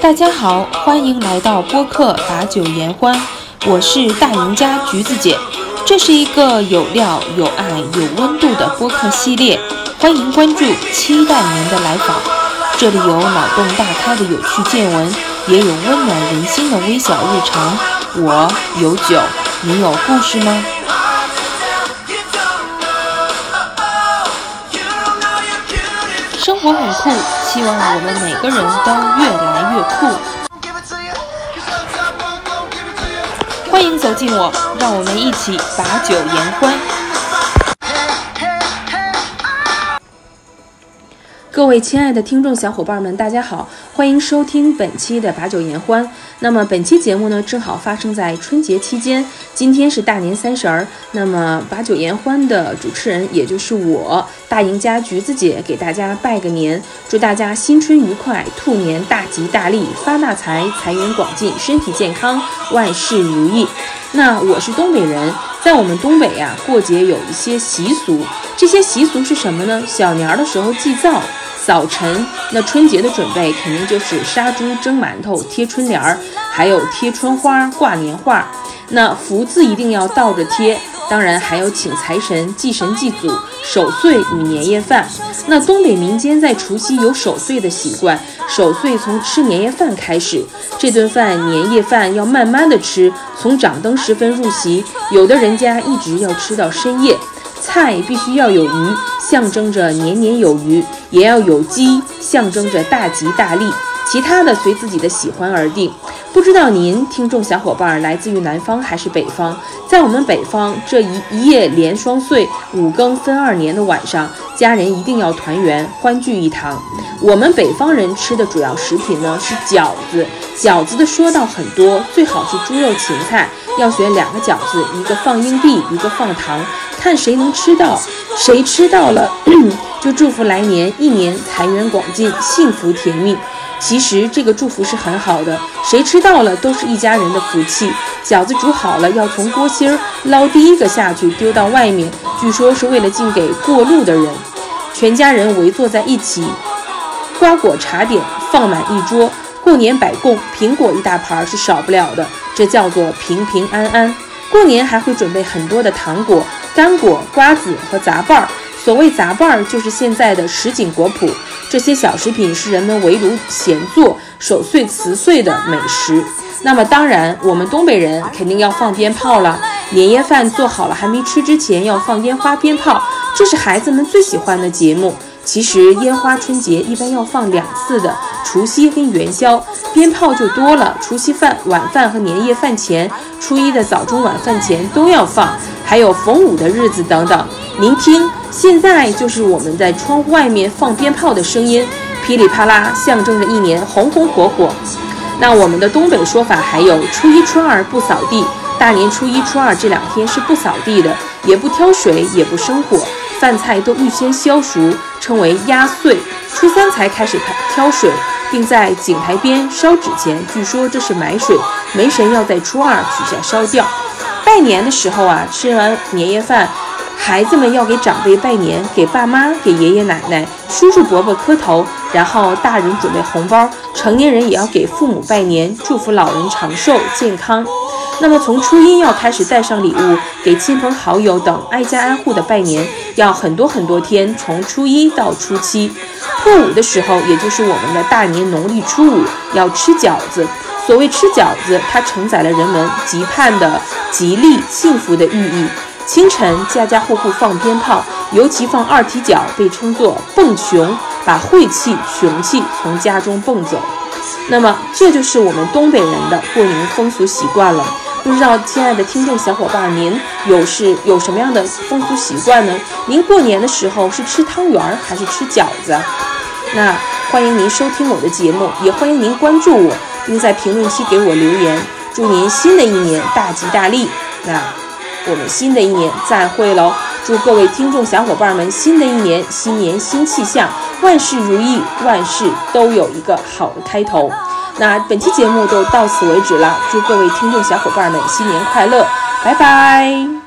大家好，欢迎来到播客把酒言欢，我是大赢家橘子姐，这是一个有料、有爱、有温度的播客系列，欢迎关注，期待您的来访。这里有脑洞大开的有趣见闻，也有温暖人心的微小日常。我有酒，你有故事吗？生活很酷，希望我们每个人都越来越酷。欢迎走进我，让我们一起把酒言欢。各位亲爱的听众小伙伴们，大家好，欢迎收听本期的把酒言欢。那么本期节目呢，正好发生在春节期间，今天是大年三十儿。那么把酒言欢的主持人，也就是我大赢家橘子姐，给大家拜个年，祝大家新春愉快，兔年大吉大利，发大财，财源广进，身体健康，万事如意。那我是东北人，在我们东北呀、过节有一些习俗，这些习俗是什么呢？小年儿的时候祭灶。扫尘，那春节的准备肯定就是杀猪、蒸馒头、贴春联儿，还有贴春花、挂年画。那福字一定要倒着贴，当然还有请财神、祭神、祭祖、守岁与年夜饭。那东北民间在除夕有守岁的习惯，守岁从吃年夜饭开始，这顿饭年夜饭要慢慢的吃，从掌灯时分入席，有的人家一直要吃到深夜。菜必须要有鱼，象征着年年有余；也要有鸡，象征着大吉大利。其他的随自己的喜欢而定。不知道您听众小伙伴来自于南方还是北方？在我们北方，这一一夜连双岁，五更分二年的晚上，家人一定要团圆，欢聚一堂。我们北方人吃的主要食品呢是饺子，饺子的说道很多，最好是猪肉芹菜，要选两个饺子，一个放硬币，一个放糖，看谁能吃到，谁吃到了 就祝福来年一年财源广进，幸福甜蜜。其实这个祝福是很好的，谁吃到了都是一家人的福气。饺子煮好了，要从锅心儿捞第一个下去，丢到外面，据说是为了敬给过路的人。全家人围坐在一起，瓜果茶点放满一桌，过年摆供，苹果一大盘是少不了的，这叫做平平安安。过年还会准备很多的糖果、干果、瓜子和杂拌儿。所谓杂拌儿，就是现在的什锦果脯。这些小食品是人们围炉闲坐、守岁辞岁的美食。那么，当然，我们东北人肯定要放鞭炮了。年夜饭做好了，还没吃之前要放烟花鞭炮，这是孩子们最喜欢的节目。其实烟花春节一般要放两次的，除夕跟元宵，鞭炮就多了。除夕饭晚饭和年夜饭前，初一的早中晚饭前都要放，还有逢五的日子等等。您听，现在就是我们在窗户外面放鞭炮的声音，噼里啪啦，象征着一年红红火火。那我们的东北说法还有初一、初二不扫地，大年初一、初二这两天是不扫地的，也不挑水，也不生火，饭菜都预先消熟，称为压岁。初三才开始挑水，并在井台边烧纸钱，据说这是买水，煤神要在初二取下烧掉。拜年的时候啊，吃完年夜饭。孩子们要给长辈拜年，给爸妈、给爷爷奶奶、叔叔伯伯磕头，然后大人准备红包，成年人也要给父母拜年，祝福老人长寿健康。那么从初一要开始带上礼物，给亲朋好友等挨家挨户的拜年，要很多很多天，从初一到初七。破五的时候，也就是我们的大年农历初五，要吃饺子。所谓吃饺子，它承载了人们极盼的吉利幸福的寓意。清晨，家家户户放鞭炮，尤其放二踢脚，被称作“蹦熊”，把晦气、雄气从家中蹦走。那么，这就是我们东北人的过年风俗习惯了。不知道，亲爱的听众小伙伴，您有是有什么样的风俗习惯呢？您过年的时候是吃汤圆还是吃饺子？那欢迎您收听我的节目，也欢迎您关注我，并在评论区给我留言。祝您新的一年大吉大利！那。我们新的一年再会喽！祝各位听众小伙伴们新的一年新年新气象，万事如意，万事都有一个好的开头。那本期节目就到此为止了，祝各位听众小伙伴们新年快乐，拜拜。